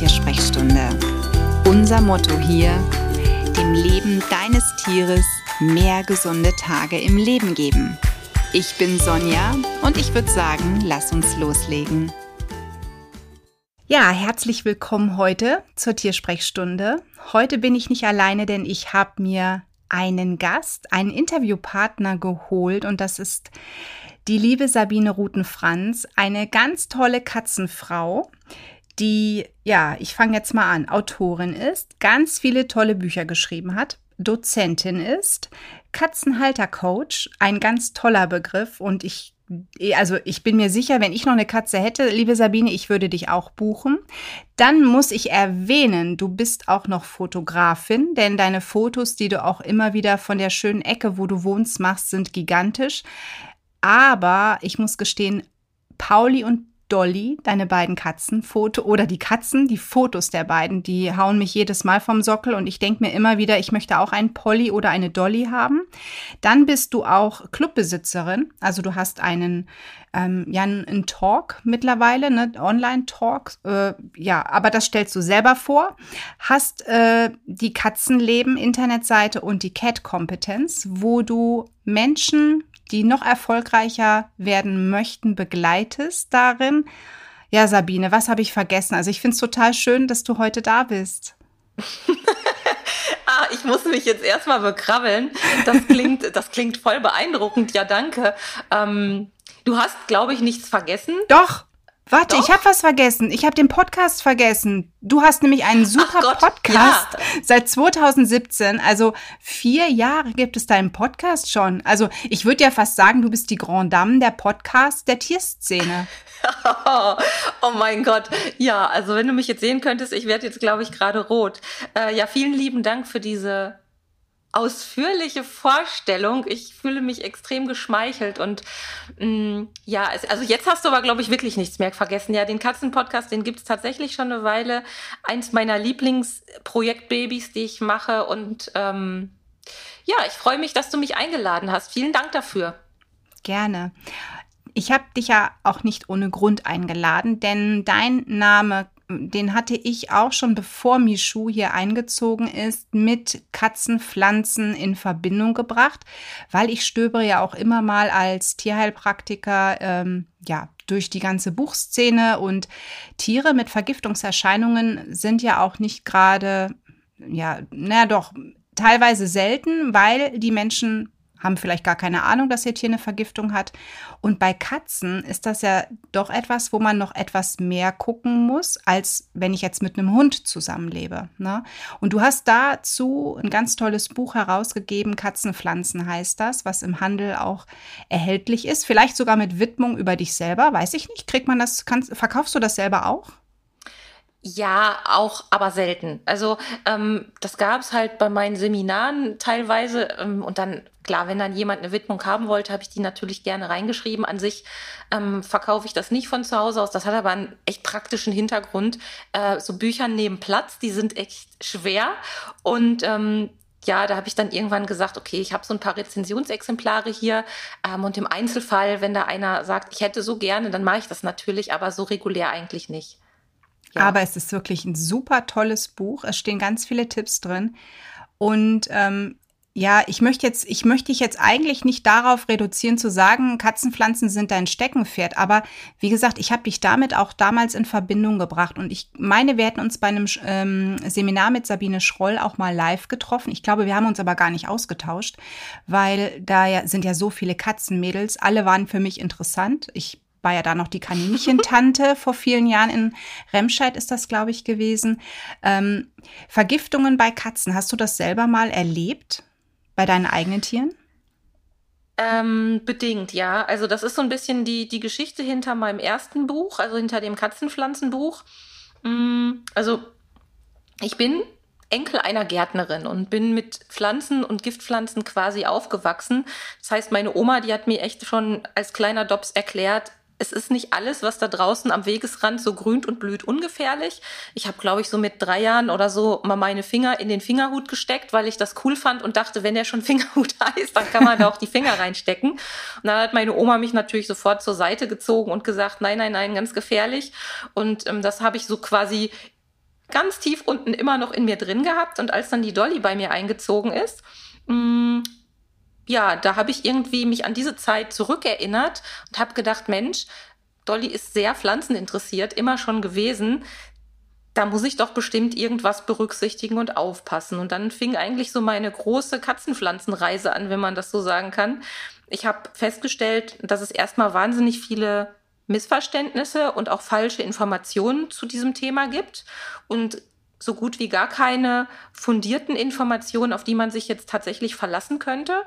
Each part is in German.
Tiersprechstunde. Unser Motto hier, dem Leben deines Tieres mehr gesunde Tage im Leben geben. Ich bin Sonja und ich würde sagen, lass uns loslegen. Ja, herzlich willkommen heute zur Tiersprechstunde. Heute bin ich nicht alleine, denn ich habe mir einen Gast, einen Interviewpartner geholt und das ist die liebe Sabine Rutenfranz, eine ganz tolle Katzenfrau, die, ja, ich fange jetzt mal an, Autorin ist, ganz viele tolle Bücher geschrieben hat, Dozentin ist, Katzenhaltercoach, ein ganz toller Begriff und ich also ich bin mir sicher, wenn ich noch eine Katze hätte, liebe Sabine, ich würde dich auch buchen. Dann muss ich erwähnen, du bist auch noch Fotografin, denn deine Fotos, die du auch immer wieder von der schönen Ecke, wo du wohnst, machst, sind gigantisch. Aber ich muss gestehen, Pauli und Dolly, deine beiden Katzen, Foto oder die Katzen, die Fotos der beiden, die hauen mich jedes Mal vom Sockel und ich denke mir immer wieder, ich möchte auch einen Polly oder eine Dolly haben. Dann bist du auch Clubbesitzerin, also du hast einen ähm, ja einen Talk mittlerweile, ne, Online-Talk, äh, ja, aber das stellst du selber vor. Hast äh, die Katzenleben Internetseite und die Cat Kompetenz, wo du Menschen die noch erfolgreicher werden möchten, begleitest darin. Ja, Sabine, was habe ich vergessen? Also ich finde es total schön, dass du heute da bist. ah, ich muss mich jetzt erstmal bekrabbeln. Das klingt, das klingt voll beeindruckend. Ja, danke. Ähm, du hast, glaube ich, nichts vergessen. Doch. Warte, Doch? ich habe was vergessen. Ich habe den Podcast vergessen. Du hast nämlich einen super Gott, Podcast ja. seit 2017. Also vier Jahre gibt es deinen Podcast schon. Also ich würde ja fast sagen, du bist die Grand Dame der Podcast der Tierszene. oh mein Gott. Ja, also wenn du mich jetzt sehen könntest, ich werde jetzt, glaube ich, gerade rot. Äh, ja, vielen lieben Dank für diese ausführliche Vorstellung. Ich fühle mich extrem geschmeichelt und mh, mm, ja, also jetzt hast du aber, glaube ich, wirklich nichts mehr vergessen. Ja, den Katzenpodcast, den gibt es tatsächlich schon eine Weile. Eins meiner Lieblingsprojektbabys, die ich mache und ähm, ja, ich freue mich, dass du mich eingeladen hast. Vielen Dank dafür. Gerne. Ich habe dich ja auch nicht ohne Grund eingeladen, denn dein Name den hatte ich auch schon bevor Michu hier eingezogen ist, mit Katzenpflanzen in Verbindung gebracht, weil ich stöbere ja auch immer mal als Tierheilpraktiker ähm, ja durch die ganze Buchszene und Tiere mit Vergiftungserscheinungen sind ja auch nicht gerade ja, naja doch teilweise selten, weil die Menschen haben vielleicht gar keine Ahnung, dass ihr Tier eine Vergiftung hat. Und bei Katzen ist das ja doch etwas, wo man noch etwas mehr gucken muss, als wenn ich jetzt mit einem Hund zusammenlebe. Ne? Und du hast dazu ein ganz tolles Buch herausgegeben, Katzenpflanzen heißt das, was im Handel auch erhältlich ist. Vielleicht sogar mit Widmung über dich selber, weiß ich nicht. Kriegt man das, kannst, verkaufst du das selber auch? Ja, auch, aber selten. Also ähm, das gab es halt bei meinen Seminaren teilweise. Ähm, und dann, klar, wenn dann jemand eine Widmung haben wollte, habe ich die natürlich gerne reingeschrieben. An sich ähm, verkaufe ich das nicht von zu Hause aus. Das hat aber einen echt praktischen Hintergrund. Äh, so Bücher nehmen Platz, die sind echt schwer. Und ähm, ja, da habe ich dann irgendwann gesagt, okay, ich habe so ein paar Rezensionsexemplare hier ähm, und im Einzelfall, wenn da einer sagt, ich hätte so gerne, dann mache ich das natürlich, aber so regulär eigentlich nicht. Aber es ist wirklich ein super tolles Buch. Es stehen ganz viele Tipps drin. Und ähm, ja, ich möchte jetzt, ich möchte dich jetzt eigentlich nicht darauf reduzieren zu sagen, Katzenpflanzen sind dein Steckenpferd. Aber wie gesagt, ich habe dich damit auch damals in Verbindung gebracht. Und ich meine, wir hätten uns bei einem ähm, Seminar mit Sabine Schroll auch mal live getroffen. Ich glaube, wir haben uns aber gar nicht ausgetauscht, weil da ja, sind ja so viele Katzenmädels. Alle waren für mich interessant. Ich war ja da noch die Kaninchentante vor vielen Jahren in Remscheid ist das, glaube ich, gewesen. Ähm, Vergiftungen bei Katzen, hast du das selber mal erlebt bei deinen eigenen Tieren? Ähm, bedingt, ja. Also das ist so ein bisschen die, die Geschichte hinter meinem ersten Buch, also hinter dem Katzenpflanzenbuch. Mm, also ich bin Enkel einer Gärtnerin und bin mit Pflanzen und Giftpflanzen quasi aufgewachsen. Das heißt, meine Oma, die hat mir echt schon als kleiner Dops erklärt, es ist nicht alles, was da draußen am Wegesrand so grünt und blüht, ungefährlich. Ich habe, glaube ich, so mit drei Jahren oder so mal meine Finger in den Fingerhut gesteckt, weil ich das cool fand und dachte, wenn der schon Fingerhut heißt, dann kann man da auch die Finger reinstecken. Und dann hat meine Oma mich natürlich sofort zur Seite gezogen und gesagt, nein, nein, nein, ganz gefährlich. Und ähm, das habe ich so quasi ganz tief unten immer noch in mir drin gehabt. Und als dann die Dolly bei mir eingezogen ist, mh, mm, ja, da habe ich irgendwie mich an diese Zeit zurückerinnert und habe gedacht, Mensch, Dolly ist sehr pflanzeninteressiert, immer schon gewesen. Da muss ich doch bestimmt irgendwas berücksichtigen und aufpassen. Und dann fing eigentlich so meine große Katzenpflanzenreise an, wenn man das so sagen kann. Ich habe festgestellt, dass es erstmal wahnsinnig viele Missverständnisse und auch falsche Informationen zu diesem Thema gibt und so gut wie gar keine fundierten Informationen, auf die man sich jetzt tatsächlich verlassen könnte.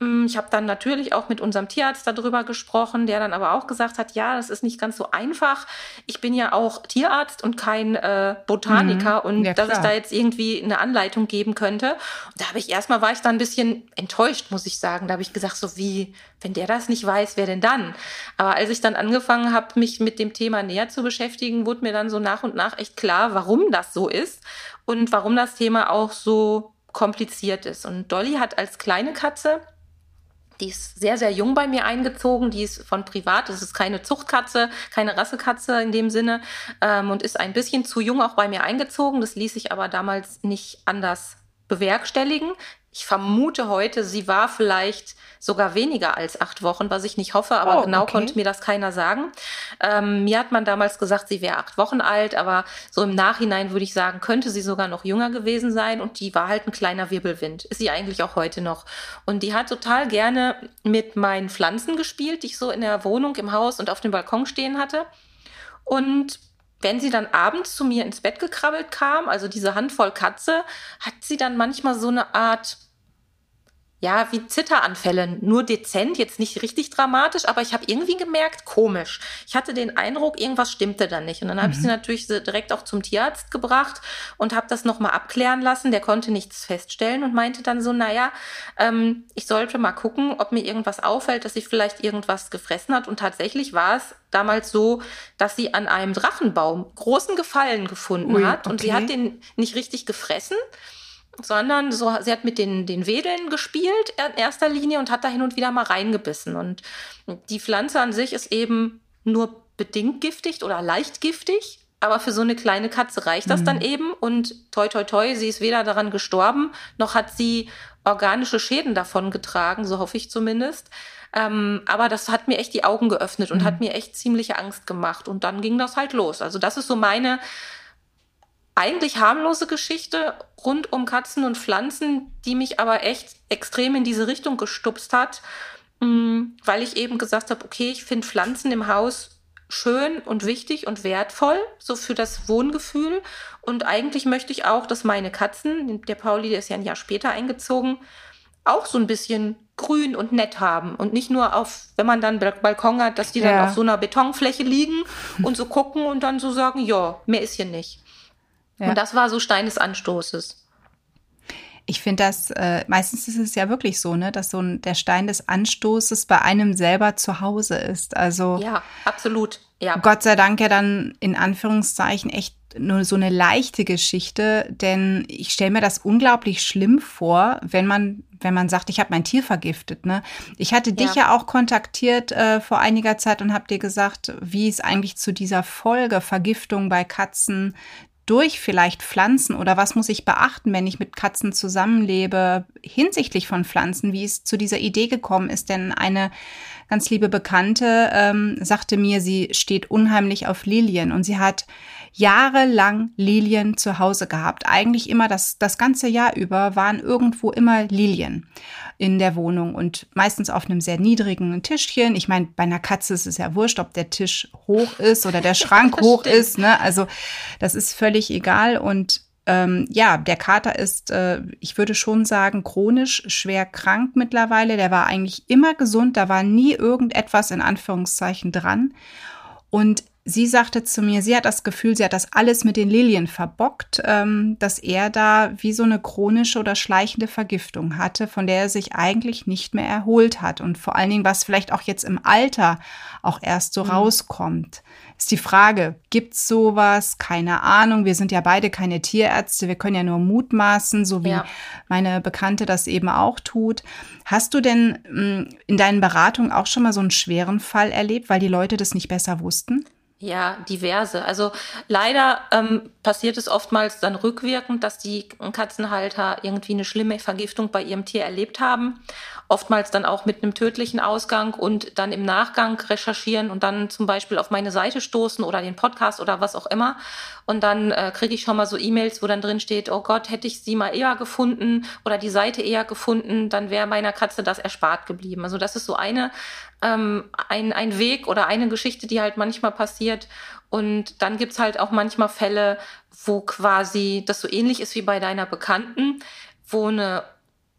Mm, ich habe dann natürlich auch mit unserem Tierarzt darüber gesprochen, der dann aber auch gesagt hat, ja, das ist nicht ganz so einfach. Ich bin ja auch Tierarzt und kein äh, Botaniker mhm. und ja, dass ich da jetzt irgendwie eine Anleitung geben könnte. Und da habe ich erstmal war ich da ein bisschen enttäuscht, muss ich sagen. Da habe ich gesagt, so wie, wenn der das nicht weiß, wer denn dann? Aber als ich dann angefangen habe, mich mit dem Thema näher zu beschäftigen, wurde mir dann so nach und nach echt klar, warum das so ist und warum das Thema auch so kompliziert ist. Und Dolly hat als kleine Katze die ist sehr, sehr jung bei mir eingezogen. Die ist von privat. Das ist keine Zuchtkatze, keine Rassekatze in dem Sinne ähm, und ist ein bisschen zu jung auch bei mir eingezogen. Das ließ sich aber damals nicht anders bewerkstelligen. Ich vermute heute, sie war vielleicht sogar weniger als acht Wochen, was ich nicht hoffe, aber oh, genau okay. konnte mir das keiner sagen. Ähm, mir hat man damals gesagt, sie wäre acht Wochen alt, aber so im Nachhinein würde ich sagen, könnte sie sogar noch jünger gewesen sein und die war halt ein kleiner Wirbelwind. Ist sie eigentlich auch heute noch. Und die hat total gerne mit meinen Pflanzen gespielt, die ich so in der Wohnung, im Haus und auf dem Balkon stehen hatte. Und wenn sie dann abends zu mir ins Bett gekrabbelt kam, also diese Handvoll Katze, hat sie dann manchmal so eine Art ja, wie Zitteranfälle, nur dezent, jetzt nicht richtig dramatisch, aber ich habe irgendwie gemerkt, komisch. Ich hatte den Eindruck, irgendwas stimmte da nicht. Und dann habe mhm. ich sie mhm. natürlich direkt auch zum Tierarzt gebracht und habe das nochmal abklären lassen. Der konnte nichts feststellen und meinte dann so, naja, ähm, ich sollte mal gucken, ob mir irgendwas auffällt, dass sie vielleicht irgendwas gefressen hat. Und tatsächlich war es damals so, dass sie an einem Drachenbaum großen Gefallen gefunden Ui, hat und okay. sie hat den nicht richtig gefressen sondern so, sie hat mit den, den Wedeln gespielt in erster Linie und hat da hin und wieder mal reingebissen. Und die Pflanze an sich ist eben nur bedingt giftig oder leicht giftig. Aber für so eine kleine Katze reicht das mhm. dann eben. Und toi, toi, toi, sie ist weder daran gestorben, noch hat sie organische Schäden davon getragen, so hoffe ich zumindest. Ähm, aber das hat mir echt die Augen geöffnet und mhm. hat mir echt ziemliche Angst gemacht. Und dann ging das halt los. Also das ist so meine eigentlich harmlose Geschichte rund um Katzen und Pflanzen, die mich aber echt extrem in diese Richtung gestupst hat, mm, weil ich eben gesagt habe, okay, ich finde Pflanzen im Haus schön und wichtig und wertvoll, so für das Wohngefühl. Und eigentlich möchte ich auch, dass meine Katzen, der Pauli, der ist ja ein Jahr später eingezogen, auch so ein bisschen grün und nett haben und nicht nur auf, wenn man dann Balkon hat, dass die ja. dann auf so einer Betonfläche liegen und so gucken und dann so sagen, ja, mehr ist hier nicht. Ja. Und das war so Stein des Anstoßes. Ich finde das, äh, meistens ist es ja wirklich so, ne, dass so ein, der Stein des Anstoßes bei einem selber zu Hause ist. Also. Ja, absolut. Ja. Gott sei Dank ja dann in Anführungszeichen echt nur so eine leichte Geschichte, denn ich stelle mir das unglaublich schlimm vor, wenn man wenn man sagt, ich habe mein Tier vergiftet. Ne? Ich hatte dich ja, ja auch kontaktiert äh, vor einiger Zeit und habe dir gesagt, wie es eigentlich zu dieser Folge Vergiftung bei Katzen durch vielleicht Pflanzen oder was muss ich beachten, wenn ich mit Katzen zusammenlebe, hinsichtlich von Pflanzen, wie es zu dieser Idee gekommen ist. Denn eine ganz liebe Bekannte ähm, sagte mir, sie steht unheimlich auf Lilien und sie hat jahrelang Lilien zu Hause gehabt. Eigentlich immer das, das ganze Jahr über waren irgendwo immer Lilien in der Wohnung und meistens auf einem sehr niedrigen Tischchen. Ich meine, bei einer Katze ist es ja wurscht, ob der Tisch hoch ist oder der Schrank hoch stimmt. ist. Ne? Also das ist völlig egal und ähm, ja, der Kater ist, äh, ich würde schon sagen, chronisch schwer krank mittlerweile. Der war eigentlich immer gesund, da war nie irgendetwas in Anführungszeichen dran. Und sie sagte zu mir, sie hat das Gefühl, sie hat das alles mit den Lilien verbockt, ähm, dass er da wie so eine chronische oder schleichende Vergiftung hatte, von der er sich eigentlich nicht mehr erholt hat. Und vor allen Dingen, was vielleicht auch jetzt im Alter auch erst so mhm. rauskommt. Ist die Frage, gibt's sowas? Keine Ahnung. Wir sind ja beide keine Tierärzte. Wir können ja nur mutmaßen, so wie ja. meine Bekannte das eben auch tut. Hast du denn mh, mm, in deinen Beratungen auch schon mal so einen schweren Fall erlebt, weil die Leute das nicht besser wussten? Ja, diverse. Also leider ähm, passiert es oftmals dann rückwirkend, dass die Katzenhalter irgendwie eine schlimme Vergiftung bei ihrem Tier erlebt haben. Oftmals dann auch mit einem tödlichen Ausgang und dann im Nachgang recherchieren und dann zum Beispiel auf meine Seite stoßen oder den Podcast oder was auch immer. Und dann äh, kriege ich schon mal so E-Mails, wo dann drin steht, oh Gott, hätte ich sie mal eher gefunden oder die Seite eher gefunden, dann wäre meiner Katze das erspart geblieben. Also das ist so eine ähm, ein, ein Weg oder eine Geschichte, die halt manchmal passiert. Und dann gibt's halt auch manchmal Fälle, wo quasi das so ähnlich ist wie bei deiner Bekannten, wo eine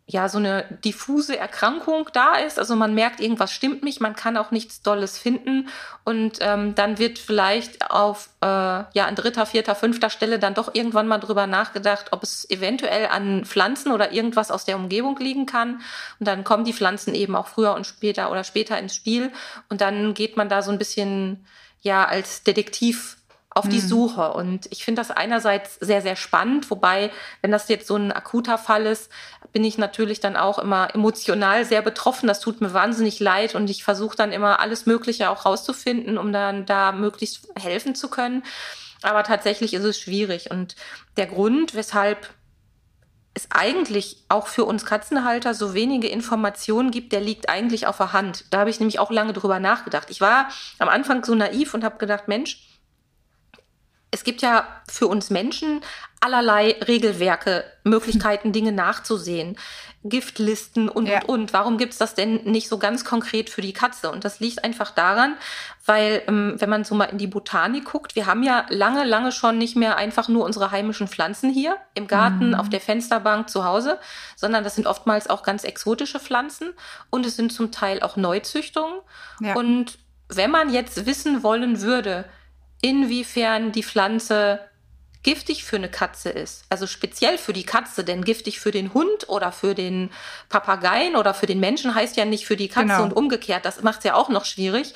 ja so eine diffuse Erkrankung da ist. Also man merkt, irgendwas stimmt nicht, man kann auch nichts Dolles finden und ähm, dann wird vielleicht auf äh, ja an dritter, vierter, fünfter Stelle dann doch irgendwann mal drüber nachgedacht, ob es eventuell an Pflanzen oder irgendwas aus der Umgebung liegen kann. Und dann kommen die Pflanzen eben auch früher und später oder später ins Spiel und dann geht man da so ein bisschen ja als Detektiv auf die mhm. Suche. Und ich finde das einerseits sehr, sehr spannend, wobei, wenn das jetzt so ein akuter Fall ist, bin ich natürlich dann auch immer emotional sehr betroffen. Das tut mir wahnsinnig leid und ich versuche dann immer alles Mögliche auch rauszufinden, um dann da möglichst helfen zu können. Aber tatsächlich ist es schwierig. Und der Grund, weshalb es eigentlich auch für uns Katzenhalter so wenige Informationen gibt, der liegt eigentlich auf der Hand. Da habe ich nämlich auch lange drüber nachgedacht. Ich war am Anfang so naiv und habe gedacht, Mensch, es gibt ja für uns Menschen allerlei Regelwerke, Möglichkeiten, Dinge nachzusehen. Giftlisten und, ja. und, und. Warum gibt's das denn nicht so ganz konkret für die Katze? Und das liegt einfach daran, weil, ähm, wenn man so mal in die Botanik guckt, wir haben ja lange, lange schon nicht mehr einfach nur unsere heimischen Pflanzen hier im Garten, mhm. auf der Fensterbank zu Hause, sondern das sind oftmals auch ganz exotische Pflanzen und es sind zum Teil auch Neuzüchtungen. Ja. Und wenn man jetzt wissen wollen würde, inwiefern die Pflanze giftig für eine Katze ist, also speziell für die Katze, denn giftig für den Hund oder für den Papageien oder für den Menschen heißt ja nicht für die Katze genau. und umgekehrt, das macht es ja auch noch schwierig,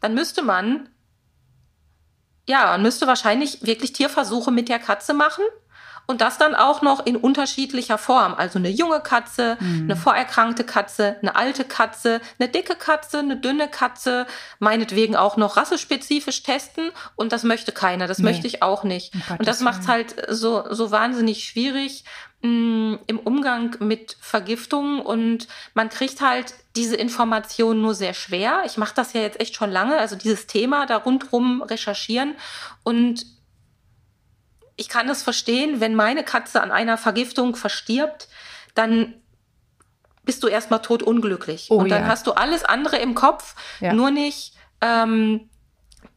dann müsste man, ja, man müsste wahrscheinlich wirklich Tierversuche mit der Katze machen und das dann auch noch in unterschiedlicher Form. Also eine junge Katze, mhm. eine vorerkrankte Katze, eine alte Katze, eine dicke Katze, eine dünne Katze, meinetwegen auch noch rassespezifisch testen. Und das möchte keiner. Das nee. möchte ich auch nicht. Um und das macht es halt so, so wahnsinnig schwierig mh, mm, im Umgang mit Vergiftungen. Und man kriegt halt diese Information nur sehr schwer. Ich mache das ja jetzt echt schon lange, also dieses Thema da rundrum recherchieren. Und ich kann es verstehen, wenn meine Katze an einer Vergiftung verstirbt, dann bist du erstmal totunglücklich. Oh, und dann ja. hast du alles andere im Kopf, ja. nur nicht ähm,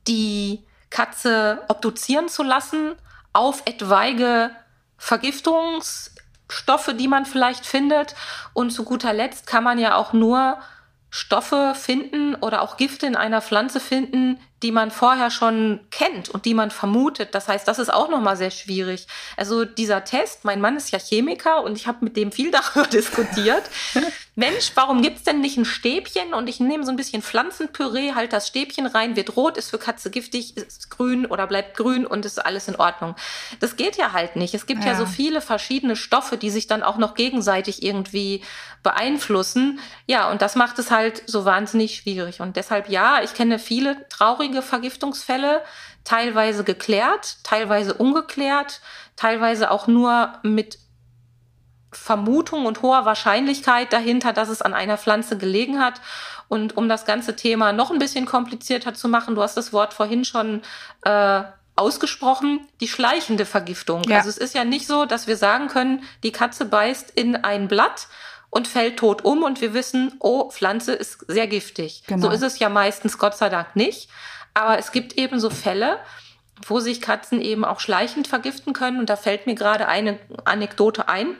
die Katze obduzieren zu lassen auf etwaige Vergiftungsstoffe, die man vielleicht findet. Und zu guter Letzt kann man ja auch nur Stoffe finden oder auch Gifte in einer Pflanze finden, die man vorher schon kennt und die man vermutet. Das heißt, das ist auch nochmal sehr schwierig. Also dieser Test, mein Mann ist ja Chemiker und ich habe mit dem viel darüber diskutiert. Mensch, warum gibt's denn nicht ein Stäbchen und ich nehme so ein bisschen Pflanzenpüree, halt das Stäbchen rein, wird rot, ist für Katze giftig, ist grün oder bleibt grün und ist alles in Ordnung. Das geht ja halt nicht. Es gibt ja, ja so viele verschiedene Stoffe, die sich dann auch noch gegenseitig irgendwie beeinflussen. Ja, und das macht es halt so wahnsinnig schwierig. Und deshalb ja, ich kenne viele traurige Vergiftungsfälle, teilweise geklärt, teilweise ungeklärt, teilweise auch nur mit Vermutung und hoher Wahrscheinlichkeit dahinter, dass es an einer Pflanze gelegen hat. Und um das ganze Thema noch ein bisschen komplizierter zu machen, du hast das Wort vorhin schon äh, ausgesprochen, die schleichende Vergiftung. Ja. Also es ist ja nicht so, dass wir sagen können, die Katze beißt in ein Blatt und fällt tot um und wir wissen, oh, Pflanze ist sehr giftig. Genau. So ist es ja meistens Gott sei Dank nicht. Aber es gibt eben so Fälle, wo sich Katzen eben auch schleichend vergiften können. Und da fällt mir gerade eine Anekdote ein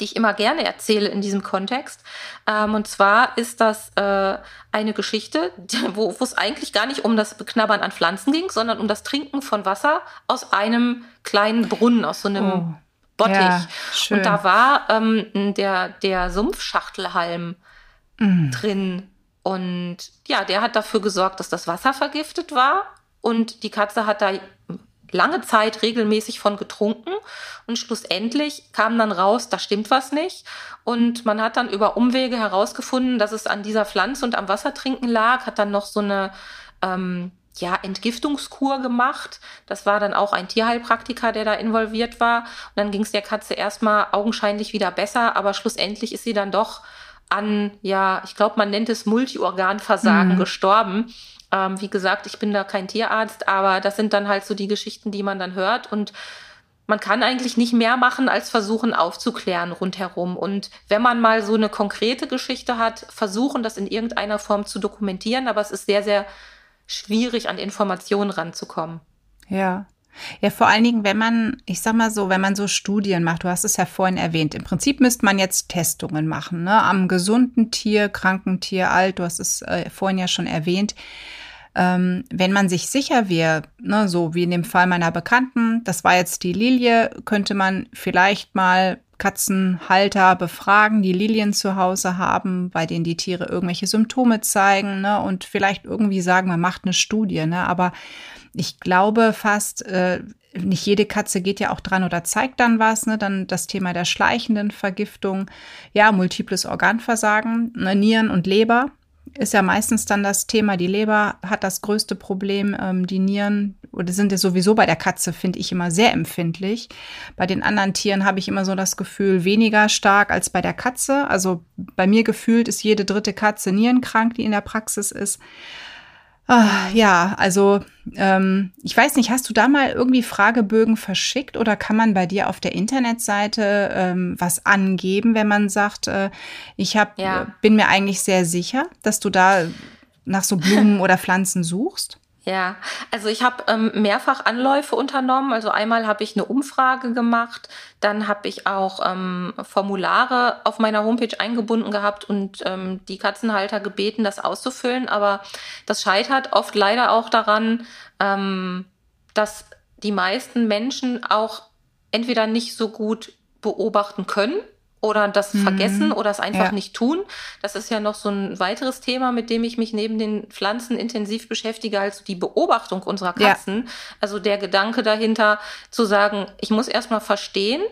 die ich immer gerne erzähle in diesem Kontext. Ähm, und zwar ist das äh, eine Geschichte, wo, es eigentlich gar nicht um das Beknabbern an Pflanzen ging, sondern um das Trinken von Wasser aus einem kleinen Brunnen, aus so einem oh. Bottich. Ja, und da war ähm, der, der Sumpfschachtelhalm mm. drin. Und ja, der hat dafür gesorgt, dass das Wasser vergiftet war. Und die Katze hat da lange Zeit regelmäßig von getrunken und schlussendlich kam dann raus, da stimmt was nicht. Und man hat dann über Umwege herausgefunden, dass es an dieser Pflanze und am Wassertrinken lag, hat dann noch so eine ähm, ja, Entgiftungskur gemacht. Das war dann auch ein Tierheilpraktiker, der da involviert war. Und dann ging es der Katze erstmal augenscheinlich wieder besser, aber schlussendlich ist sie dann doch an, ja, ich glaube, man nennt es Multiorganversagen mhm. gestorben. Ähm, wie gesagt, ich bin da kein Tierarzt, aber das sind dann halt so die Geschichten, die man dann hört. Und man kann eigentlich nicht mehr machen, als versuchen aufzuklären rundherum. Und wenn man mal so eine konkrete Geschichte hat, versuchen, das in irgendeiner Form zu dokumentieren. Aber es ist sehr, sehr schwierig, an Informationen ranzukommen. Ja. Ja, vor allen Dingen, wenn man, ich sag mal so, wenn man so Studien macht, du hast es ja vorhin erwähnt, im Prinzip müsste man jetzt Testungen machen, ne? Am gesunden Tier, kranken Tier, alt, du hast es äh, vorhin ja schon erwähnt. Ähm, wenn man sich sicher wäre, ne, so wie in dem Fall meiner Bekannten, das war jetzt die Lilie, könnte man vielleicht mal Katzenhalter befragen, die Lilien zu Hause haben, bei denen die Tiere irgendwelche Symptome zeigen, ne, und vielleicht irgendwie sagen, man macht eine Studie, ne, aber ich glaube fast, äh, nicht jede Katze geht ja auch dran oder zeigt dann was, ne? Dann das Thema der schleichenden Vergiftung, ja, multiples Organversagen, ne? Nieren und Leber ist ja meistens dann das Thema. Die Leber hat das größte Problem, ähm, die Nieren oder sind ja sowieso bei der Katze, finde ich, immer sehr empfindlich. Bei den anderen Tieren habe ich immer so das Gefühl, weniger stark als bei der Katze. Also bei mir gefühlt ist jede dritte Katze nierenkrank, die in der Praxis ist. Ah, ja, also ähm, ich weiß nicht, hast du da mal irgendwie Fragebögen verschickt oder kann man bei dir auf der Internetseite ähm, was angeben, wenn man sagt, äh, ich hab, ja. bin mir eigentlich sehr sicher, dass du da nach so Blumen oder Pflanzen suchst? Ja, also ich habe ähm, mehrfach Anläufe unternommen. Also einmal habe ich eine Umfrage gemacht, dann habe ich auch ähm, Formulare auf meiner Homepage eingebunden gehabt und ähm, die Katzenhalter gebeten, das auszufüllen. Aber das scheitert oft leider auch daran, ähm, dass die meisten Menschen auch entweder nicht so gut beobachten können oder das mhm. vergessen oder es einfach ja. nicht tun. Das ist ja noch so ein weiteres Thema, mit dem ich mich neben den Pflanzen intensiv beschäftige, also die Beobachtung unserer Katzen. Ja. Also der Gedanke dahinter zu sagen, ich muss erstmal verstehen,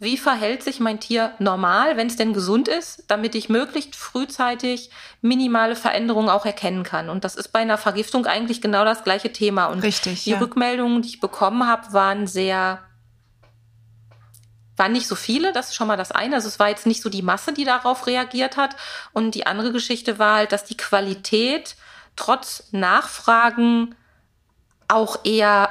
wie verhält sich mein Tier normal, wenn es denn gesund ist, damit ich möglichst frühzeitig minimale Veränderungen auch erkennen kann. Und das ist bei einer Vergiftung eigentlich genau das gleiche Thema. Und Richtig, die ja. Rückmeldungen, die ich bekommen habe, waren sehr waren nicht so viele, das ist schon mal das eine. Also es war jetzt nicht so die Masse, die darauf reagiert hat. Und die andere Geschichte war halt, dass die Qualität trotz Nachfragen auch eher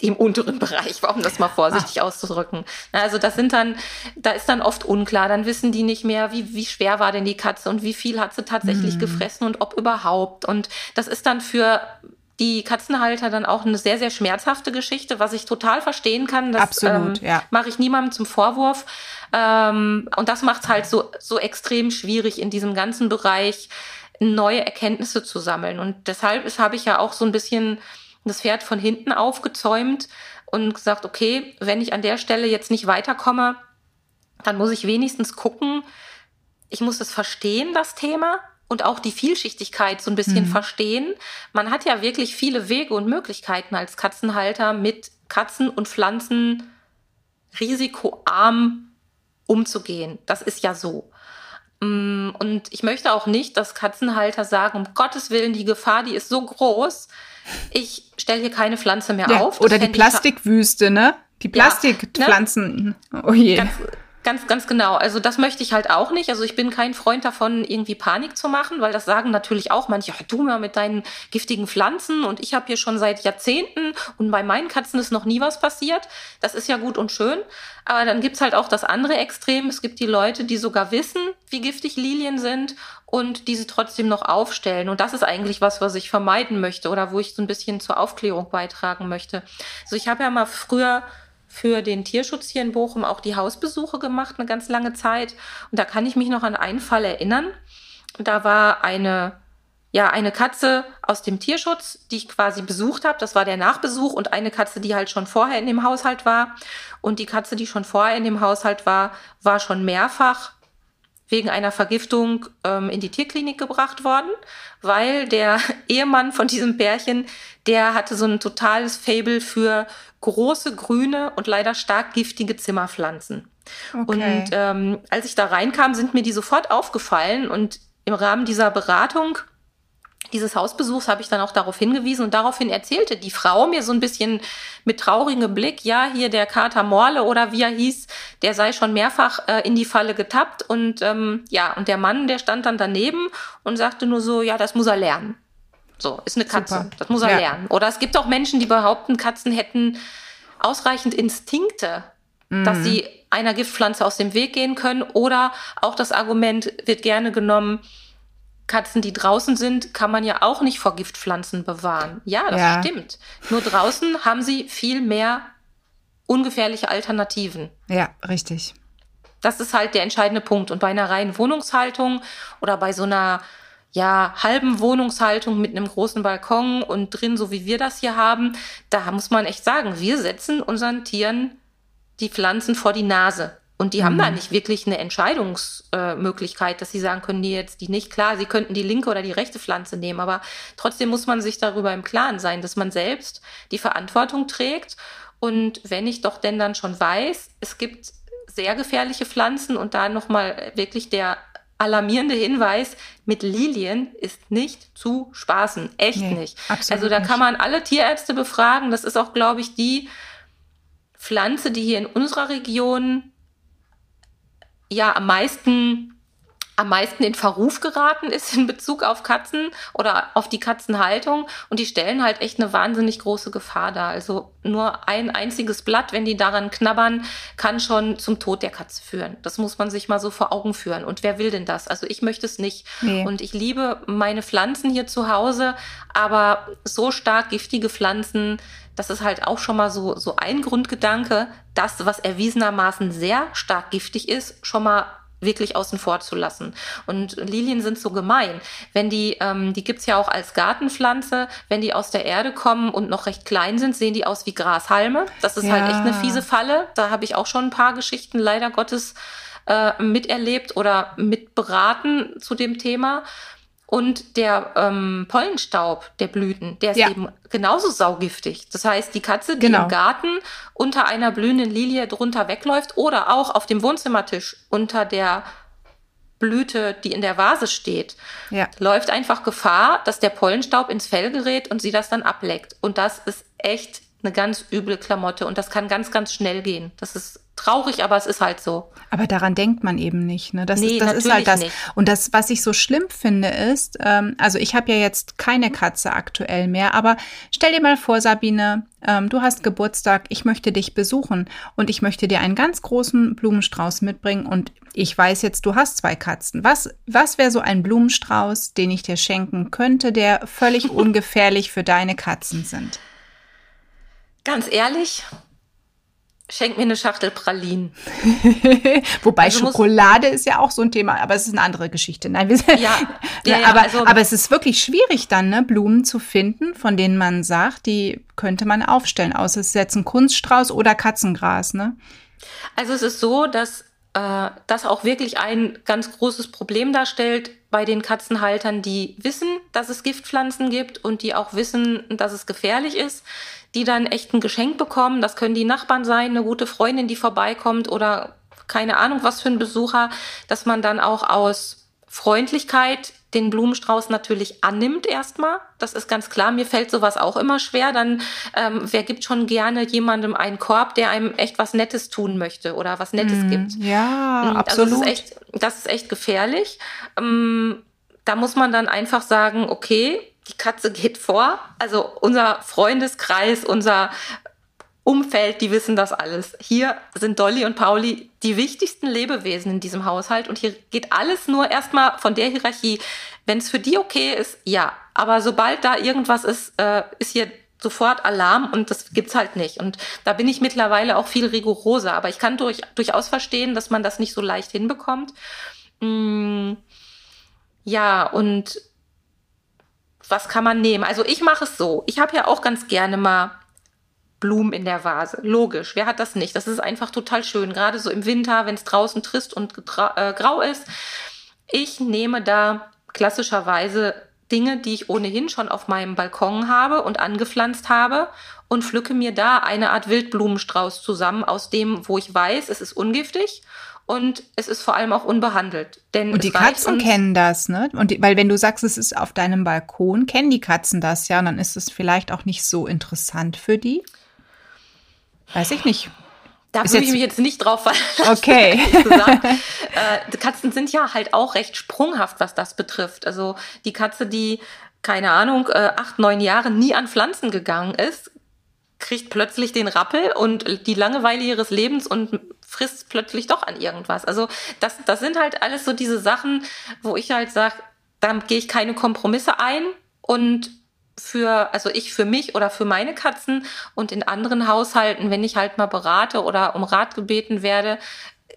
im unteren Bereich war, um das mal vorsichtig ah. auszudrücken. Also das sind dann, da ist dann oft unklar. Dann wissen die nicht mehr, wie, wie schwer war denn die Katze und wie viel hat sie tatsächlich mm. gefressen und ob überhaupt. Und das ist dann für die Katzenhalter dann auch eine sehr, sehr schmerzhafte Geschichte, was ich total verstehen kann. Das Absolut, ähm, ja. mache ich niemandem zum Vorwurf. Ähm, und das macht es halt so, so extrem schwierig in diesem ganzen Bereich neue Erkenntnisse zu sammeln. Und deshalb habe ich ja auch so ein bisschen das Pferd von hinten aufgezäumt und gesagt, okay, wenn ich an der Stelle jetzt nicht weiterkomme, dann muss ich wenigstens gucken, ich muss es verstehen, das Thema, und auch die Vielschichtigkeit so ein bisschen mhm. verstehen. Man hat ja wirklich viele Wege und Möglichkeiten als Katzenhalter mit Katzen und Pflanzen risikoarm umzugehen. Das ist ja so. Mm, und ich möchte auch nicht, dass Katzenhalter sagen, um Gottes Willen, die Gefahr, die ist so groß, ich stelle hier keine Pflanze mehr ja, auf. oder die Plastikwüste, ne? Die Plastikpflanzen. Ja, ne? Oh je. Ganz, Ganz, ganz genau. Also das möchte ich halt auch nicht. Also ich bin kein Freund davon, irgendwie Panik zu machen, weil das sagen natürlich auch manche, ja, du mal mit deinen giftigen Pflanzen und ich habe hier schon seit Jahrzehnten und bei meinen Katzen ist noch nie was passiert. Das ist ja gut und schön. Aber dann gibt's halt auch das andere Extrem. Es gibt die Leute, die sogar wissen, wie giftig Lilien sind und die sie trotzdem noch aufstellen. Und das ist eigentlich was, was ich vermeiden möchte oder wo ich so ein bisschen zur Aufklärung beitragen möchte. Also ich habe ja mal früher für den Tierschutz hier in Bochum auch die Hausbesuche gemacht, eine ganz lange Zeit. Und da kann ich mich noch an einen Fall erinnern. Da war eine, ja, eine Katze aus dem Tierschutz, die ich quasi besucht habe. Das war der Nachbesuch und eine Katze, die halt schon vorher in dem Haushalt war. Und die Katze, die schon vorher in dem Haushalt war, war schon mehrfach wegen einer Vergiftung ähm, in die Tierklinik gebracht worden, weil der Ehemann von diesem Pärchen, der hatte so ein totales Fable für große, grüne und leider stark giftige Zimmerpflanzen. Okay. Und ähm, als ich da reinkam, sind mir die sofort aufgefallen und im Rahmen dieser Beratung dieses Hausbesuchs habe ich dann auch darauf hingewiesen und daraufhin erzählte die Frau mir so ein bisschen mit traurigem Blick, ja, hier der Kater Morle oder wie er hieß, der sei schon mehrfach äh, in die Falle getappt und ähm, ja, und der Mann, der stand dann daneben und sagte nur so, ja, das muss er lernen. So, ist eine Katze, Super. das muss er ja. lernen. Oder es gibt auch Menschen, die behaupten, Katzen hätten ausreichend Instinkte, mhm. dass sie einer Giftpflanze aus dem Weg gehen können. Oder auch das Argument wird gerne genommen, Katzen, die draußen sind, kann man ja auch nicht vor Giftpflanzen bewahren. Ja, das ja. stimmt. Nur draußen haben sie viel mehr ungefährliche Alternativen. Ja, richtig. Das ist halt der entscheidende Punkt. Und bei einer reinen Wohnungshaltung oder bei so einer ja, halben Wohnungshaltung mit einem großen Balkon und drin, so wie wir das hier haben, da muss man echt sagen, wir setzen unseren Tieren die Pflanzen vor die Nase. Und die mhm. haben da nicht wirklich eine Entscheidungsmöglichkeit, dass sie sagen können, nee, jetzt die nicht. Klar, sie könnten die linke oder die rechte Pflanze nehmen, aber trotzdem muss man sich darüber im Klaren sein, dass man selbst die Verantwortung trägt. Und wenn ich doch denn dann schon weiß, es gibt sehr gefährliche Pflanzen und da nochmal wirklich der alarmierende Hinweis, mit Lilien ist nicht zu spaßen. Echt nee, nicht. Also da kann man alle Tierärzte befragen. Das ist auch, glaube ich, die Pflanze, die hier in unserer Region ja am meisten am meisten in Verruf geraten ist in Bezug auf Katzen oder auf die Katzenhaltung. Und die stellen halt echt eine wahnsinnig große Gefahr dar. Also nur ein einziges Blatt, wenn die daran knabbern, kann schon zum Tod der Katze führen. Das muss man sich mal so vor Augen führen. Und wer will denn das? Also ich möchte es nicht. Nee. Und ich liebe meine Pflanzen hier zu Hause, aber so stark giftige Pflanzen, das ist halt auch schon mal so, so ein Grundgedanke, das, was erwiesenermaßen sehr stark giftig ist, schon mal wirklich außen vor zu lassen. Und Lilien sind so gemein. Wenn die, ähm, die gibt's ja auch als Gartenpflanze, wenn die aus der Erde kommen und noch recht klein sind, sehen die aus wie Grashalme. Das ist ja. halt echt eine fiese Falle. Da habe ich auch schon ein paar Geschichten leider Gottes äh, miterlebt oder mitberaten zu dem Thema. Und der ähm, Pollenstaub der Blüten, der ist ja. eben genauso saugiftig. Das heißt, die Katze, die genau. im Garten unter einer blühenden Lilie drunter wegläuft oder auch auf dem Wohnzimmertisch unter der Blüte, die in der Vase steht, ja. läuft einfach Gefahr, dass der Pollenstaub ins Fell gerät und sie das dann ableckt. Und das ist echt eine ganz üble Klamotte und das kann ganz, ganz schnell gehen. Das ist traurig, aber es ist halt so. Aber daran denkt man eben nicht. Ne? Das, nee, ist, das ist halt das. Nicht. Und das, was ich so schlimm finde, ist, ähm, also ich habe ja jetzt keine Katze aktuell mehr, aber stell dir mal vor, Sabine, ähm, du hast Geburtstag, ich möchte dich besuchen und ich möchte dir einen ganz großen Blumenstrauß mitbringen und ich weiß jetzt, du hast zwei Katzen. Was, was wäre so ein Blumenstrauß, den ich dir schenken könnte, der völlig ungefährlich für deine Katzen sind? Ganz ehrlich, Schenk mir eine Schachtel Pralinen. Wobei also Schokolade ist ja auch so ein Thema, aber es ist eine andere Geschichte. Nein, wir, ja, ja, ja, aber, also, aber es ist wirklich schwierig dann, ne, Blumen zu finden, von denen man sagt, die könnte man aufstellen, außer es ist jetzt ein Kunststrauß oder Katzengras, ne? Also es ist so, dass äh, das auch wirklich ein ganz großes Problem darstellt bei den Katzenhaltern, die wissen, dass es Giftpflanzen gibt und die auch wissen, dass es gefährlich ist die dann echt ein Geschenk bekommen. Das können die Nachbarn sein, eine gute Freundin, die vorbeikommt oder keine Ahnung, was für ein Besucher, dass man dann auch aus Freundlichkeit den Blumenstrauß natürlich annimmt erstmal. Das ist ganz klar. Mir fällt sowas auch immer schwer. Dann, ähm, wer gibt schon gerne jemandem einen Korb, der einem echt was Nettes tun möchte oder was Nettes mm, gibt? Ja, Und absolut. Das ist echt, das ist echt gefährlich. Ähm, da muss man dann einfach sagen, okay, die Katze geht vor. Also unser Freundeskreis, unser Umfeld, die wissen das alles. Hier sind Dolly und Pauli die wichtigsten Lebewesen in diesem Haushalt und hier geht alles nur erstmal von der Hierarchie. Wenn es für die okay ist, ja. Aber sobald da irgendwas ist, äh, ist hier sofort Alarm und das gibt's halt nicht. Und da bin ich mittlerweile auch viel rigoroser. Aber ich kann durch, durchaus verstehen, dass man das nicht so leicht hinbekommt. Mm, ja, und was kann man nehmen? Also ich mache es so. Ich habe ja auch ganz gerne mal Blumen in der Vase. Logisch. Wer hat das nicht? Das ist einfach total schön. Gerade so im Winter, wenn es draußen trist und äh, grau ist. Ich nehme da klassischerweise Dinge, die ich ohnehin schon auf meinem Balkon habe und angepflanzt habe und pflücke mir da eine Art Wildblumenstrauß zusammen aus dem, wo ich weiß, es ist ungiftig und es ist vor allem auch unbehandelt. Denn und die Katzen kennen das, ne? Und die, weil wenn du sagst, es ist auf deinem Balkon, kennen die Katzen das ja, und dann ist es vielleicht auch nicht so interessant für die. Weiß ich nicht. Da würde ich mich jetzt nicht drauf verlassen. Okay. äh, Katzen sind ja halt auch recht sprunghaft, was das betrifft. Also die Katze, die keine Ahnung, äh, acht, neun Jahre nie an Pflanzen gegangen ist, kriegt plötzlich den Rappel und die Langeweile ihres Lebens und frisst plötzlich doch an irgendwas. Also das, das sind halt alles so diese Sachen, wo ich halt sage, da gehe ich keine Kompromisse ein und für, also ich für mich oder für meine Katzen und in anderen Haushalten, wenn ich halt mal berate oder um Rat gebeten werde,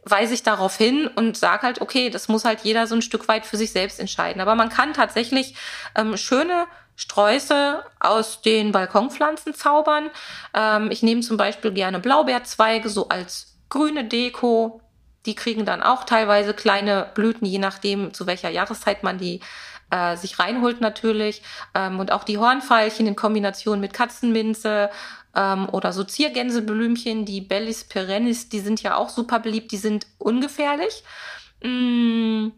weise ich darauf hin und sage halt, okay, das muss halt jeder so ein Stück weit für sich selbst entscheiden. Aber man kann tatsächlich ähm, schöne Sträuße aus den Balkonpflanzen zaubern. Ähm, ich nehme zum Beispiel gerne Blaubeerzweige so als grüne Deko. Die kriegen dann auch teilweise kleine Blüten, je nachdem, zu welcher Jahreszeit man die äh, sich reinholt natürlich. Ähm, und auch die Hornfeilchen in Kombination mit Katzenminze ähm, oder so Ziergänseblümchen, die Bellis perennis, die sind ja auch super beliebt, die sind ungefährlich. Mm,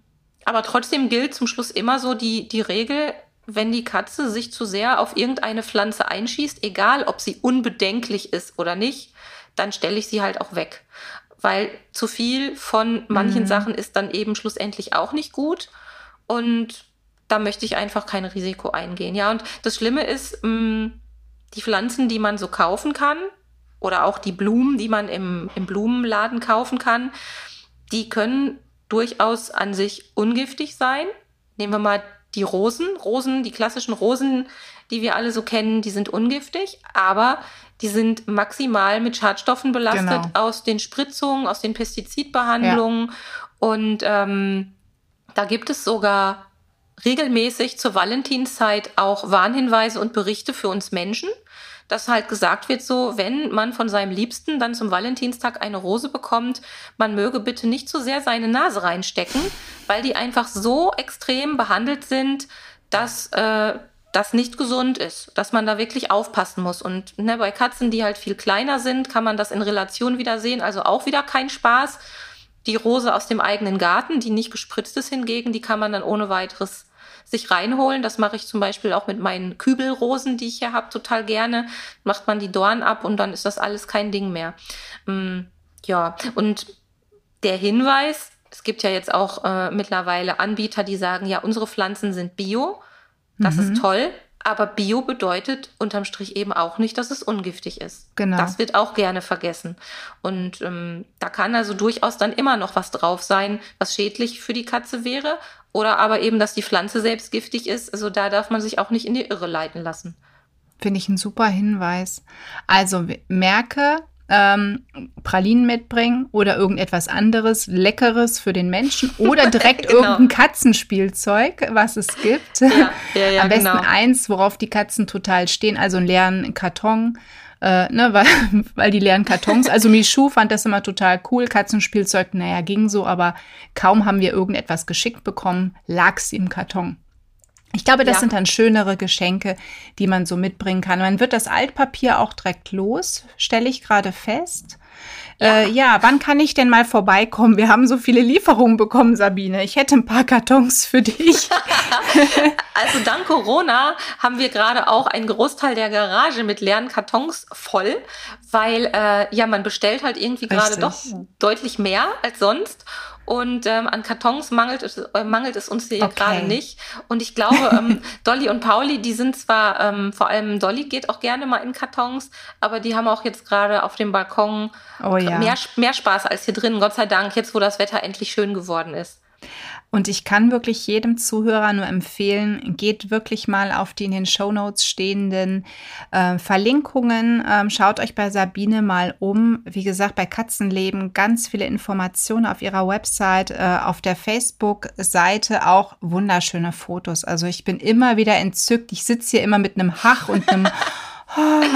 aber trotzdem gilt zum Schluss immer so die, die Regel, wenn die Katze sich zu sehr auf irgendeine Pflanze einschießt, egal ob sie unbedenklich ist oder nicht, dann stelle ich sie halt auch weg. Weil zu viel von manchen mhm. Sachen ist dann eben schlussendlich auch nicht gut. Und da möchte ich einfach kein Risiko eingehen. Ja, und das Schlimme ist, mh, mm, die Pflanzen, die man so kaufen kann, oder auch die Blumen, die man im, im Blumenladen kaufen kann, die können durchaus an sich ungiftig sein. Nehmen wir mal die Rosen. Rosen, die klassischen Rosen, die wir alle so kennen, die sind ungiftig, aber die sind maximal mit Schadstoffen belastet genau. aus den Spritzungen, aus den Pestizidbehandlungen. Ja. Und ähm, da gibt es sogar regelmäßig zur Valentinszeit auch Warnhinweise und Berichte für uns Menschen, dass halt gesagt wird, so, wenn man von seinem Liebsten dann zum Valentinstag eine Rose bekommt, man möge bitte nicht zu so sehr seine Nase reinstecken, weil die einfach so extrem behandelt sind, dass äh, das nicht gesund ist, dass man da wirklich aufpassen muss. Und ne, bei Katzen, die halt viel kleiner sind, kann man das in Relation wieder sehen, also auch wieder kein Spaß. Die Rose aus dem eigenen Garten, die nicht gespritzt ist hingegen, die kann man dann ohne weiteres sich reinholen. Das mache ich zum Beispiel auch mit meinen Kübelrosen, die ich hier habe, total gerne. Macht man die Dorn ab und dann ist das alles kein Ding mehr. Mm, ja, und der Hinweis, es gibt ja jetzt auch äh, mittlerweile Anbieter, die sagen, ja, unsere Pflanzen sind bio. Das mhm. ist toll. Aber Bio bedeutet unterm Strich eben auch nicht, dass es ungiftig ist. Genau. Das wird auch gerne vergessen. Und ähm, da kann also durchaus dann immer noch was drauf sein, was schädlich für die Katze wäre. Oder aber eben, dass die Pflanze selbst giftig ist. Also da darf man sich auch nicht in die Irre leiten lassen. Finde ich ein super Hinweis. Also merke, ähm, Pralinen mitbringen oder irgendetwas anderes, Leckeres für den Menschen oder direkt genau. irgendein Katzenspielzeug, was es gibt. Ja, ja, ja, Am besten genau. eins, worauf die Katzen total stehen, also einen leeren Karton. Äh, ne, weil, weil die leeren Kartons, also Michu fand das immer total cool. Katzenspielzeug, naja, ging so, aber kaum haben wir irgendetwas geschickt bekommen, lag sie im Karton. Ich glaube, das ja. sind dann schönere Geschenke, die man so mitbringen kann. Man wird das Altpapier auch direkt los, stelle ich gerade fest. Ja. Äh, ja, wann kann ich denn mal vorbeikommen? Wir haben so viele Lieferungen bekommen, Sabine. Ich hätte ein paar Kartons für dich. also dank Corona haben wir gerade auch einen Großteil der Garage mit leeren Kartons voll, weil äh, ja man bestellt halt irgendwie gerade doch deutlich mehr als sonst. Und ähm, an Kartons mangelt es, äh, mangelt es uns hier okay. gerade nicht. Und ich glaube, ähm, Dolly und Pauli, die sind zwar, ähm, vor allem Dolly geht auch gerne mal in Kartons, aber die haben auch jetzt gerade auf dem Balkon oh, ja. mehr, mehr Spaß als hier drin. Gott sei Dank, jetzt wo das Wetter endlich schön geworden ist. Und ich kann wirklich jedem Zuhörer nur empfehlen, geht wirklich mal auf die in den Show Notes stehenden äh, Verlinkungen. Ähm, schaut euch bei Sabine mal um. Wie gesagt, bei Katzenleben ganz viele Informationen auf ihrer Website, äh, auf der Facebook-Seite auch wunderschöne Fotos. Also ich bin immer wieder entzückt. Ich sitze hier immer mit einem Hach und einem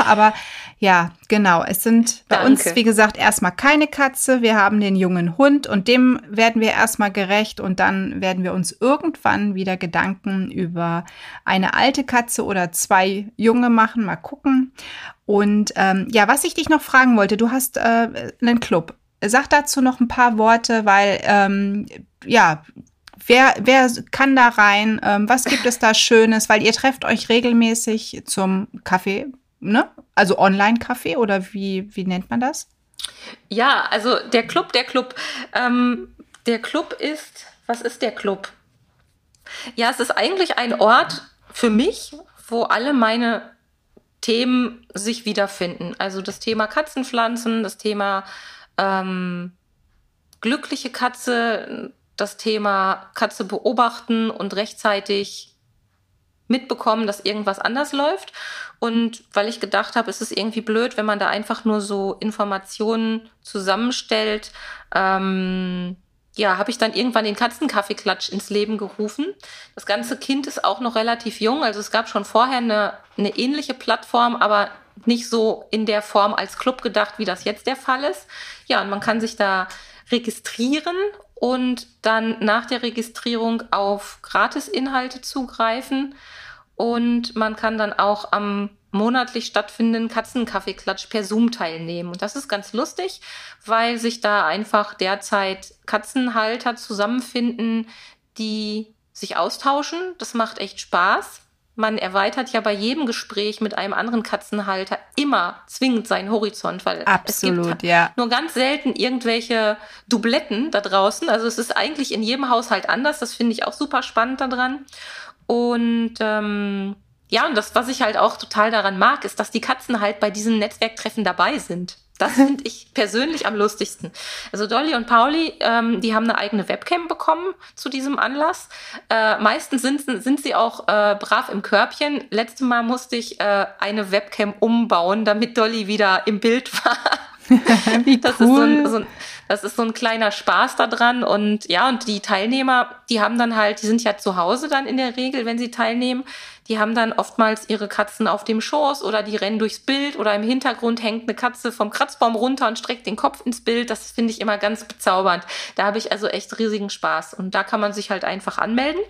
aber ja, genau. Es sind bei Danke. uns, wie gesagt, erstmal keine Katze. Wir haben den jungen Hund und dem werden wir erstmal gerecht und dann werden wir uns irgendwann wieder Gedanken über eine alte Katze oder zwei junge machen. Mal gucken. Und ähm, ja, was ich dich noch fragen wollte, du hast äh, einen Club. sag dazu noch ein paar Worte, weil ähm, ja, wer, wer kann da rein? Ähm, was gibt es da Schönes? Weil ihr trefft euch regelmäßig zum Kaffee, ne? Also Online-Kaffee oder wie, wie nennt man das? Ja, also der Club, der Club. Ähm, der Club ist, was ist der Club? Ja, es ist eigentlich ein Ort für mich, wo alle meine Themen sich wiederfinden. Also das Thema Katzenpflanzen, das Thema ähm, glückliche Katze, das Thema Katze beobachten und rechtzeitig mitbekommen, dass irgendwas anders läuft. Und weil ich gedacht habe, es ist irgendwie blöd, wenn man da einfach nur so Informationen zusammenstellt, ähm, ja, habe ich dann irgendwann den Katzenkaffeeklatsch ins Leben gerufen. Das ganze Kind ist auch noch relativ jung, also es gab schon vorher eine, eine ähnliche Plattform, aber nicht so in der Form als Club gedacht, wie das jetzt der Fall ist. Ja, und man kann sich da registrieren und dann nach der Registrierung auf Gratisinhalte zugreifen. Und man kann dann auch am monatlich stattfindenden Katzenkaffeeklatsch per Zoom teilnehmen. Und das ist ganz lustig, weil sich da einfach derzeit Katzenhalter zusammenfinden, die sich austauschen. Das macht echt Spaß. Man erweitert ja bei jedem Gespräch mit einem anderen Katzenhalter immer zwingend seinen Horizont, weil Absolut, es gibt ja. nur ganz selten irgendwelche Dubletten da draußen. Also es ist eigentlich in jedem Haushalt anders. Das finde ich auch super spannend daran. Und ähm, ja, und das, was ich halt auch total daran mag, ist, dass die Katzen halt bei diesen Netzwerktreffen dabei sind. Das finde ich persönlich am lustigsten. Also Dolly und Pauli, ähm, die haben eine eigene Webcam bekommen zu diesem Anlass. Äh, meistens sind, sind sie auch äh, brav im Körbchen. Letztes Mal musste ich äh, eine Webcam umbauen, damit Dolly wieder im Bild war. Wie das cool. ist so ein, so ein, das ist so ein kleiner Spaß da dran. Und ja, und die Teilnehmer, die haben dann halt, die sind ja zu Hause dann in der Regel, wenn sie teilnehmen. Die haben dann oftmals ihre Katzen auf dem Schoß oder die rennen durchs Bild oder im Hintergrund hängt eine Katze vom Kratzbaum runter und streckt den Kopf ins Bild. Das finde ich immer ganz bezaubernd. Da habe ich also echt riesigen Spaß. Und da kann man sich halt einfach anmelden.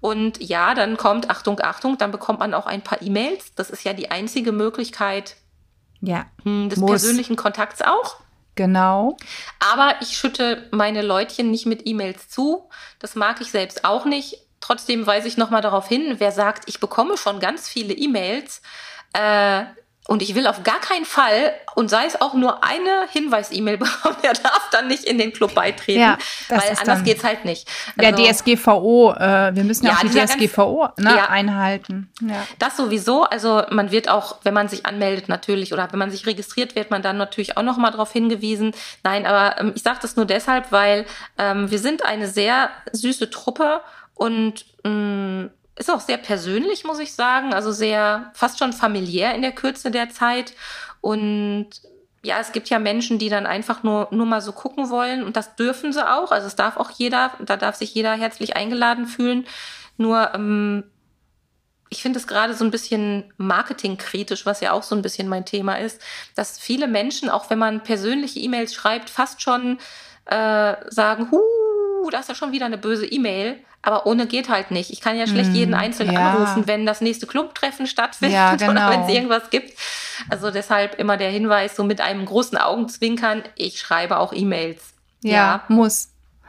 Und ja, dann kommt, Achtung, Achtung, dann bekommt man auch ein paar E-Mails. Das ist ja die einzige Möglichkeit Ja, hm, des Muss. persönlichen Kontakts auch. Genau. Aber ich schütte meine Leutchen nicht mit E-Mails zu. Das mag ich selbst auch nicht. Trotzdem weise ich nochmal darauf hin, wer sagt, ich bekomme schon ganz viele E-Mails äh, und ich will auf gar keinen Fall, und sei es auch nur eine Hinweis-E-Mail bekommen, der darf dann nicht in den Club beitreten, Ja, weil anders geht's halt nicht. Der Also- DSGVO, äh, wir müssen ja, auch die dieser ganz- DSGVO ne, Ja. einhalten. Ja. Das sowieso. Also man wird auch, wenn man sich anmeldet natürlich oder wenn man sich registriert, wird man dann natürlich auch noch mal darauf hingewiesen. Nein, aber ähm, ich sage das nur deshalb, weil ähm, wir sind eine sehr süße Truppe und mh, ist auch sehr persönlich, muss ich sagen. Also sehr fast schon familiär in der Kürze der Zeit und ja, es gibt ja Menschen, die dann einfach nur, nur mal so gucken wollen und das dürfen sie auch. Also es darf auch jeder, da darf sich jeder herzlich eingeladen fühlen. Nur ähm, ich finde es gerade so ein bisschen marketingkritisch, was ja auch so ein bisschen mein Thema ist, dass viele Menschen, auch wenn man persönliche E-Mails schreibt, fast schon äh, sagen, huh, da ist ja schon wieder eine böse E-Mail. Aber ohne geht halt nicht. Ich kann ja schlecht Hm, jeden einzeln ja. anrufen, wenn das nächste Clubtreffen stattfindet Ja, oder genau. wenn es irgendwas gibt. Also deshalb immer der Hinweis, so mit einem großen Augenzwinkern, ich schreibe auch E-Mails. Ja, muss.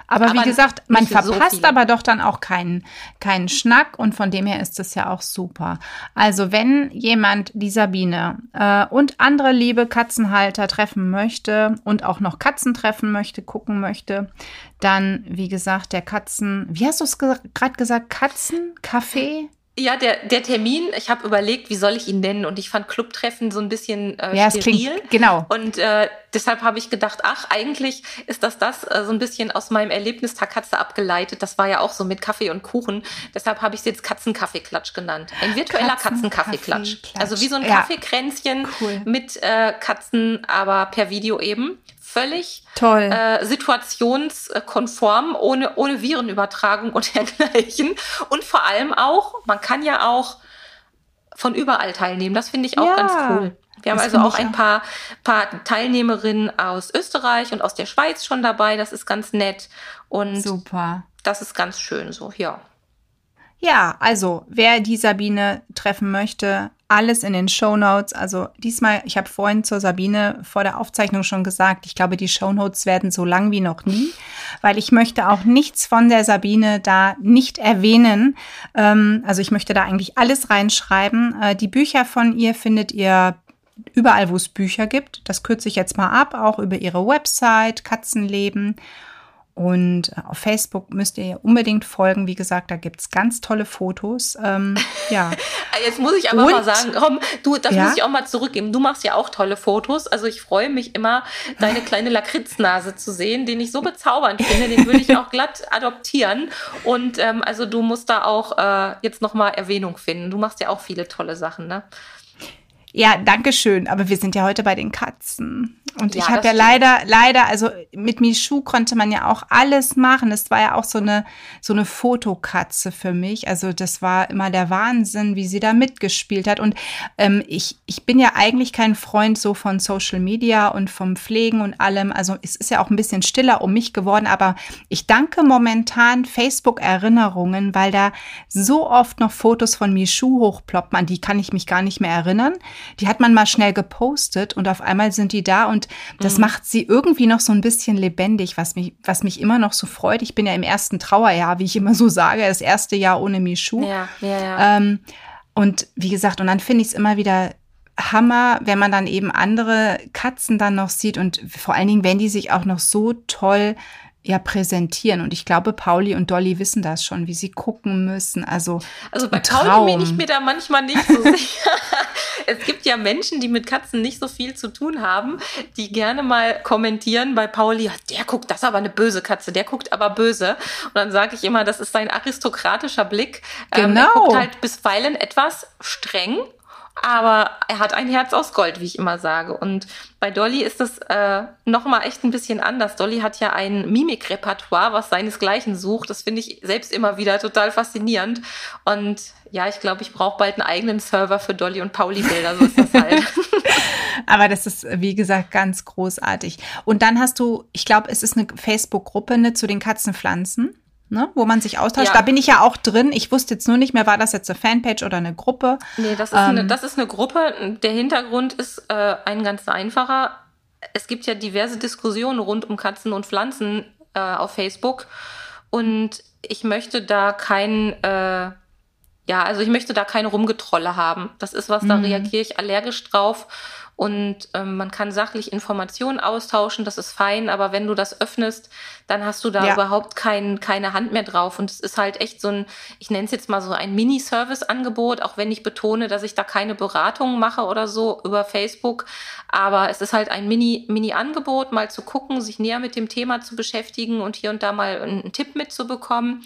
Aber, wie Aber gesagt, man so verpasst viele. aber doch dann auch keinen, keinen Schnack und von dem her ist das ja auch super. Also wenn jemand die Sabine äh, und andere liebe Katzenhalter treffen möchte und auch noch Katzen treffen möchte, gucken möchte, dann, wie gesagt, der Katzen, wie hast du es ge gerade gesagt, Katzencafé? Ja, der, der Termin, ich habe überlegt, wie soll ich ihn nennen und ich fand Clubtreffen so ein bisschen äh, Ja, steril. klingt, genau. Und äh, deshalb habe ich gedacht, ach, eigentlich ist das das äh, so ein bisschen aus meinem Erlebnistag Katze abgeleitet. Das war ja auch so mit Kaffee und Kuchen. Deshalb habe ich es jetzt Katzenkaffeeklatsch genannt. Ein virtueller Katzenkaffeeklatsch. Katzenkaffeeklatsch. Also wie so ein Ja. Kaffeekränzchen Cool. mit äh, Katzen, aber per Video eben. Völlig Toll. äh, situationskonform, ohne, ohne Virenübertragung und dergleichen. Und vor allem auch, man kann ja auch von überall teilnehmen. Das finde ich auch Ja, ganz cool. Wir haben also auch ein paar, paar Teilnehmerinnen aus Österreich und aus der Schweiz schon dabei. Das ist ganz nett. Und Super. das ist ganz schön so, ja. Ja, also wer die Sabine treffen möchte, alles in den Show Notes. Also diesmal, ich habe vorhin zur Sabine vor der Aufzeichnung schon gesagt, ich glaube, die Show Notes werden so lang wie noch nie, weil ich möchte auch nichts von der Sabine da nicht erwähnen. Ähm, also ich möchte da eigentlich alles reinschreiben. Äh, die Bücher von ihr findet ihr überall, wo es Bücher gibt. Das kürze ich jetzt mal ab, auch über ihre Website, Katzenleben. Und äh, auf Facebook müsst ihr unbedingt folgen. Wie gesagt, da gibt's ganz tolle Fotos. Ähm, ja. Jetzt muss ich aber Und, mal sagen, komm, du, das ja? muss ich auch mal zurückgeben. Du machst ja auch tolle Fotos. Also ich freue mich immer, deine kleine Lakritznase zu sehen, den ich so bezaubernd finde. Den würde ich auch glatt adoptieren. Und ähm, also du musst da auch äh, jetzt nochmal Erwähnung finden. Du machst ja auch viele tolle Sachen, ne? Ja, danke schön. Aber wir sind ja heute bei den Katzen. Und ja, ich habe ja leider, leider, also mit Michu konnte man ja auch alles machen. Das war ja auch so eine, so eine Fotokatze für mich. Also das war immer der Wahnsinn, wie sie da mitgespielt hat. Und ähm, ich, ich bin ja eigentlich kein Freund so von Social Media und vom Pflegen und allem. Also es ist ja auch ein bisschen stiller um mich geworden. Aber ich danke momentan Facebook-Erinnerungen, weil da so oft noch Fotos von Michu hochploppen. An die kann ich mich gar nicht mehr erinnern. Die hat man mal schnell gepostet und auf einmal sind die da und das mhm. macht sie irgendwie noch so ein bisschen lebendig, was mich, was mich immer noch so freut. Ich bin ja im ersten Trauerjahr, wie ich immer so sage, das erste Jahr ohne Michu. Ja, ja, ja. Ähm, und wie gesagt, und dann finde ich es immer wieder Hammer, wenn man dann eben andere Katzen dann noch sieht und vor allen Dingen, wenn die sich auch noch so toll ja präsentieren. Und ich glaube, Pauli und Dolly wissen das schon, wie sie gucken müssen. Also, also bei Pauli bin ich mir da manchmal nicht so sicher. es gibt ja Menschen, die mit Katzen nicht so viel zu tun haben, die gerne mal kommentieren bei Pauli, der guckt, das ist aber eine böse Katze, der guckt aber böse. Und dann sage ich immer, das ist ein aristokratischer Blick. Genau. Ähm, er genau. guckt halt bisweilen etwas streng aber er hat ein Herz aus Gold, wie ich immer sage. Und bei Dolly ist das äh, nochmal echt ein bisschen anders. Dolly hat ja ein Mimikrepertoire, was seinesgleichen sucht. Das finde ich selbst immer wieder total faszinierend. Und ja, ich glaube, ich brauche bald einen eigenen Server für Dolly und Pauli-Bilder. So ist das halt. Aber das ist, wie gesagt, ganz großartig. Und dann hast du, ich glaube, es ist eine Facebook-Gruppe ne, zu den Katzenpflanzen ne, wo man sich austauscht. Ja. Da bin ich ja auch drin. Ich wusste jetzt nur nicht mehr, war das jetzt eine Fanpage oder eine Gruppe? Nee, das ist, ähm, eine, das ist eine Gruppe. Der Hintergrund ist äh, ein ganz einfacher. Es gibt ja diverse Diskussionen rund um Katzen und Pflanzen äh, auf Facebook. Und ich möchte da kein, äh, ja, also ich möchte da keine Rumgetrolle haben. Das ist was, da mhm. reagiere ich allergisch drauf und ähm, man kann sachlich Informationen austauschen, das ist fein, aber wenn du das öffnest, dann hast du da ja. überhaupt kein, keine Hand mehr drauf. Und es ist halt echt so ein, ich nenne es jetzt mal so ein Mini-Service-Angebot, auch wenn ich betone, dass ich da keine Beratung mache oder so über Facebook. Aber es ist halt ein Mini-Mini-Angebot, mal zu gucken, sich näher mit dem Thema zu beschäftigen und hier und da mal einen Tipp mitzubekommen.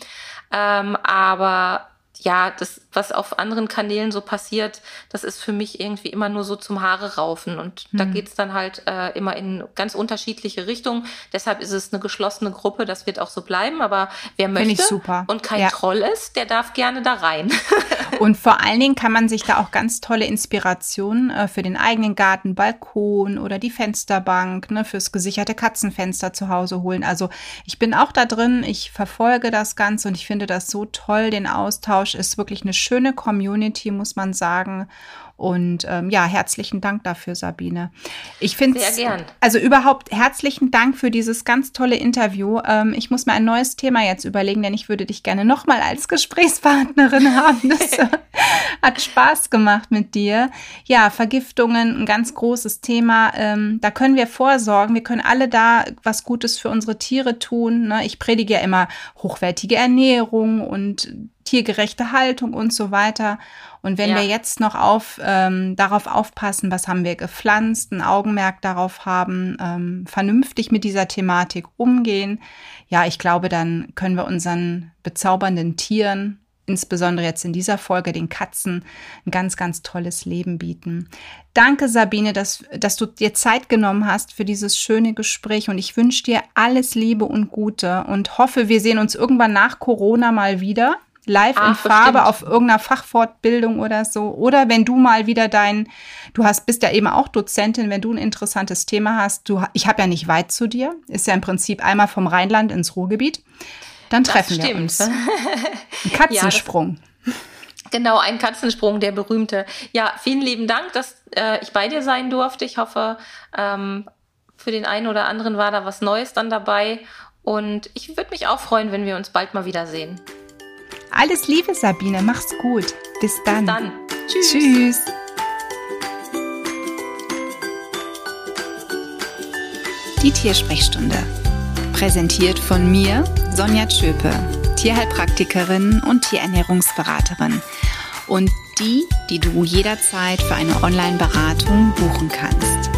Ähm, aber ja, das, was auf anderen Kanälen so passiert, das ist für mich irgendwie immer nur so zum Haare raufen. Und mhm. da geht's dann halt äh, immer in ganz unterschiedliche Richtungen. Deshalb ist es eine geschlossene Gruppe, das wird auch so bleiben. Aber wer möchte und kein ja. Troll ist, der darf gerne da rein. und vor allen Dingen kann man sich da auch ganz tolle Inspirationen äh, für den eigenen Garten, Balkon oder die Fensterbank, ne, fürs gesicherte Katzenfenster zu Hause holen. Also ich bin auch da drin, ich verfolge das Ganze und ich finde das so toll, den Austausch ist wirklich eine schöne Community, muss man sagen. Und ähm, ja, herzlichen Dank dafür, Sabine. Ich finde es, also überhaupt herzlichen Dank für dieses ganz tolle Interview. Ähm, ich muss mir ein neues Thema jetzt überlegen, denn ich würde dich gerne nochmal als Gesprächspartnerin haben. Das hat Spaß gemacht mit dir. Ja, Vergiftungen, ein ganz großes Thema. Ähm, da können wir vorsorgen. Wir können alle da was Gutes für unsere Tiere tun. Ne? Ich predige ja immer hochwertige Ernährung und tiergerechte Haltung und so weiter. Und wenn ja. wir jetzt noch auf, ähm, darauf aufpassen, was haben wir gepflanzt, ein Augenmerk darauf haben, ähm, vernünftig mit dieser Thematik umgehen, ja, ich glaube, dann können wir unseren bezaubernden Tieren insbesondere jetzt in dieser Folge den Katzen ein ganz, ganz tolles Leben bieten. Danke, Sabine, dass, dass du dir Zeit genommen hast für dieses schöne Gespräch und ich wünsche dir alles Liebe und Gute und hoffe, wir sehen uns irgendwann nach Corona mal wieder live Ach, in Farbe bestimmt. auf irgendeiner Fachfortbildung oder so. Oder wenn du mal wieder dein, du hast, bist ja eben auch Dozentin, wenn du ein interessantes Thema hast, du, ich habe ja nicht weit zu dir, ist ja im Prinzip einmal vom Rheinland ins Ruhrgebiet, dann treffen wir uns. Ein Katzensprung. Ja, Genau, ein Katzensprung, der berühmte. Ja, vielen lieben Dank, dass äh, ich bei dir sein durfte. Ich hoffe, ähm, für den einen oder anderen war da was Neues dann dabei. Und ich würde mich auch freuen, wenn wir uns bald mal wiedersehen. Alles Liebe, Sabine. Mach's gut. Bis dann. Bis dann. Tschüss. Tschüss. Die Tiersprechstunde. Präsentiert von mir, Sonja Tschöpe, Tierheilpraktikerin und Tierernährungsberaterin. Und die, die du jederzeit für eine Online-Beratung buchen kannst.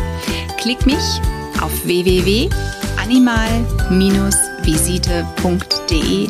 Klick mich auf www.animal-visite.de